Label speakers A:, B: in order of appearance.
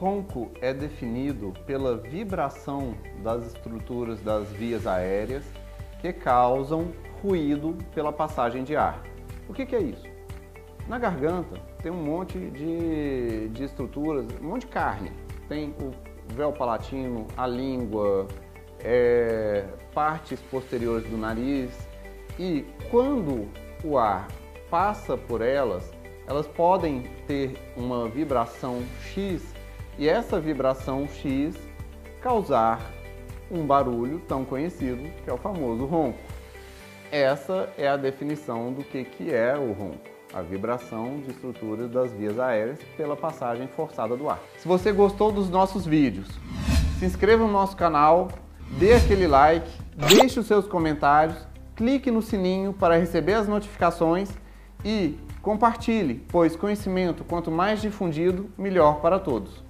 A: Ronco é definido pela vibração das estruturas das vias aéreas que causam ruído pela passagem de ar. O que, que é isso? Na garganta tem um monte de, de estruturas, um monte de carne. Tem o véu palatino, a língua, é, partes posteriores do nariz. E quando o ar passa por elas, elas podem ter uma vibração X e essa vibração X causar um barulho tão conhecido que é o famoso ronco. Essa é a definição do que, que é o ronco, a vibração de estruturas das vias aéreas pela passagem forçada do ar. Se você gostou dos nossos vídeos, se inscreva no nosso canal, dê aquele like, deixe os seus comentários, clique no sininho para receber as notificações e compartilhe, pois conhecimento quanto mais difundido, melhor para todos.